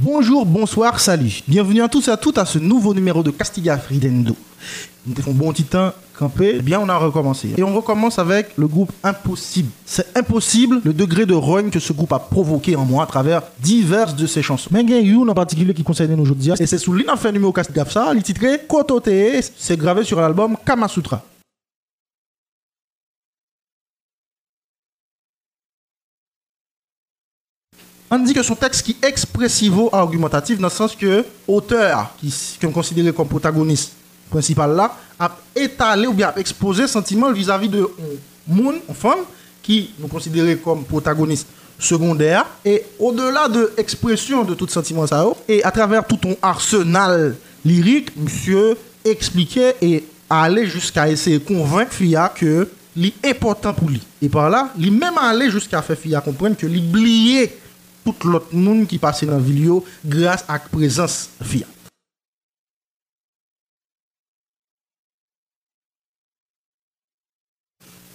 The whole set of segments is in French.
Bonjour, bonsoir, salut. Bienvenue à tous et à toutes à ce nouveau numéro de Castilla Fridendo. Nous avons bon petit temps campé. Eh bien, on a recommencé. Et on recommence avec le groupe Impossible. C'est impossible le degré de rogne que ce groupe a provoqué en moi à travers diverses de ses chansons. Mais il y a une en particulier qui concerne nous aujourd'hui. Et c'est sous l'inaffaire numéro Castilla ça, il titré Kotote. C'est gravé sur l'album Kamasutra. On dit que son texte qui est expressivo argumentatif dans le sens que auteur qui qu'on considéré comme protagoniste principal là a étalé ou bien a exposé sentiment vis-à-vis de monde, femme qui nous considérait comme protagoniste secondaire. Et au-delà de l'expression de tout sentiment ça et à travers tout ton arsenal lyrique monsieur expliquait et allait jusqu'à essayer de convaincre Fia que l'important pour lui. Et par là il même allé jusqu'à faire Fia comprendre que l'oublier tout lot moun ki pase nan vil yo grase ak prezans fia.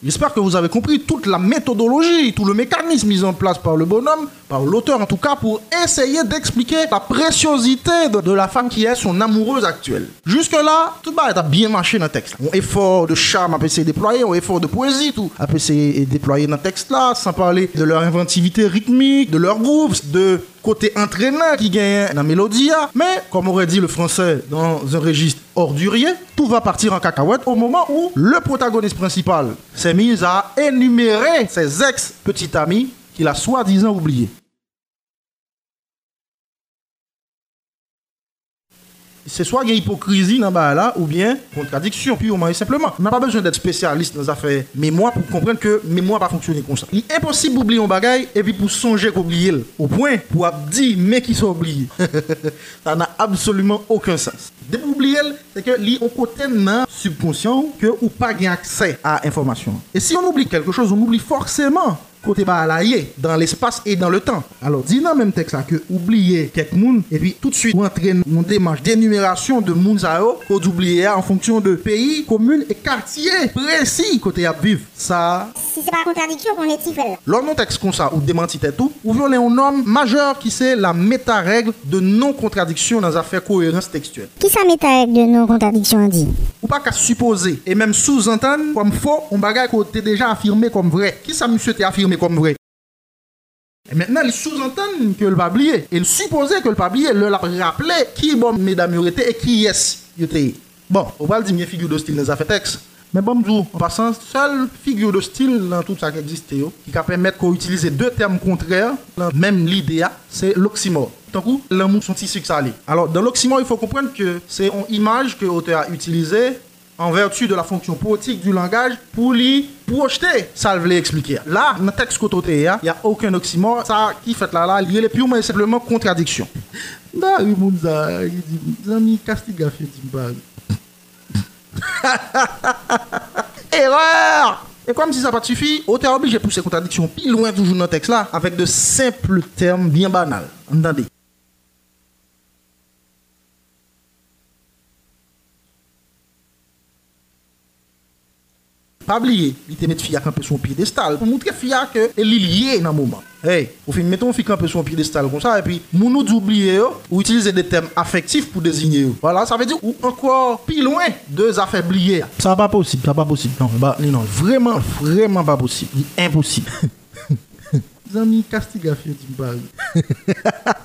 J'espère que vous avez compris toute la méthodologie, tout le mécanisme mis en place par le bonhomme, par l'auteur en tout cas, pour essayer d'expliquer la préciosité de, la femme qui est son amoureuse actuelle. Jusque-là, tout va être bien marché dans le texte. Un effort de charme a pu essayer déployer, effort de poésie, tout a pu essayer dans le texte là, sans parler de leur inventivité rythmique, de leur groupe, de côté entraîneur qui gagne la mélodie. Mais, comme aurait dit le français dans un registre ordurier, tout va partir en cacahuète au moment où le protagoniste principal s'est mis à énumérer ses ex-petits amis qu'il a soi-disant oubliés. C'est soit une hypocrisie dans là ou bien contradiction purement et simplement. On n'a pas besoin d'être spécialiste dans les affaires mémoire pour comprendre que mémoire pas fonctionner comme ça. Il est impossible d'oublier un bagage et puis pour songer qu'oublier au point pour dire mais qui sont oubliés. ça n'a absolument aucun sens. De oublier, c'est que li on côté subconscient que ou pas accès à information. Et si on oublie quelque chose, on oublie forcément côté balayer dans l'espace et dans le temps. Alors, dis dans même texte que oublier quelques monde et puis tout de suite entrer dans une démarche d'énumération de monde qu'on oublier en fonction de pays, communes et quartiers précis côté à vivre. Ça. Si c'est pas contradiction, on est fait. Lors d'un texte comme ça, ou démentit tout, ou violer un norme majeur qui c'est la méta-règle de non-contradiction dans affaires cohérence textuelle. Qui ça méta-règle de non-contradiction dit? Ou pas qu'à supposer et même sous-entendre comme faux un bagage qu'on déjà affirmé comme vrai. Qui ça monsieur t'a affirmé comme vrai. Et maintenant, il sous-entend que le pablier, il supposait que le pablier le rappelait qui bon mesdames était et qui est Bon, on va le dire figure de style dans les texte. Mais bon, en passant, seule figure de style dans tout ça qui existe, qui permettre qu'on utilise deux termes contraires même l'idée, c'est l'oxymore. Donc, l'amour sont tissus salés. Alors, dans l'oxymore, il faut comprendre que c'est une image que l'auteur a utilisée en vertu de la fonction poétique du langage pour lui projeter. Ça veut expliquer. Là dans le texte côté il n'y a aucun oxymore. Ça qui fait là là il est purement et simplement contradiction. Là il dit ami castiga fait erreur! Et comme si ça pas suffi, auteur obligé de pousser contradiction plus loin toujours dans le texte là, avec de simples termes bien banals. Entendez Pas oublier, il te met fille à camper son piédestal pour montrer fille que elle est liée dans le moment. Hey, au fin mettons fille camper son piédestal comme ça et puis nous nous oublier ou utiliser des termes affectifs pour désigner. Voilà, ça veut dire ou encore plus loin deux affaiblier. Ça pas possible, ça pas possible. Non, bah, non, vraiment vraiment pas possible, impossible. Zami Castiga fait du Erreur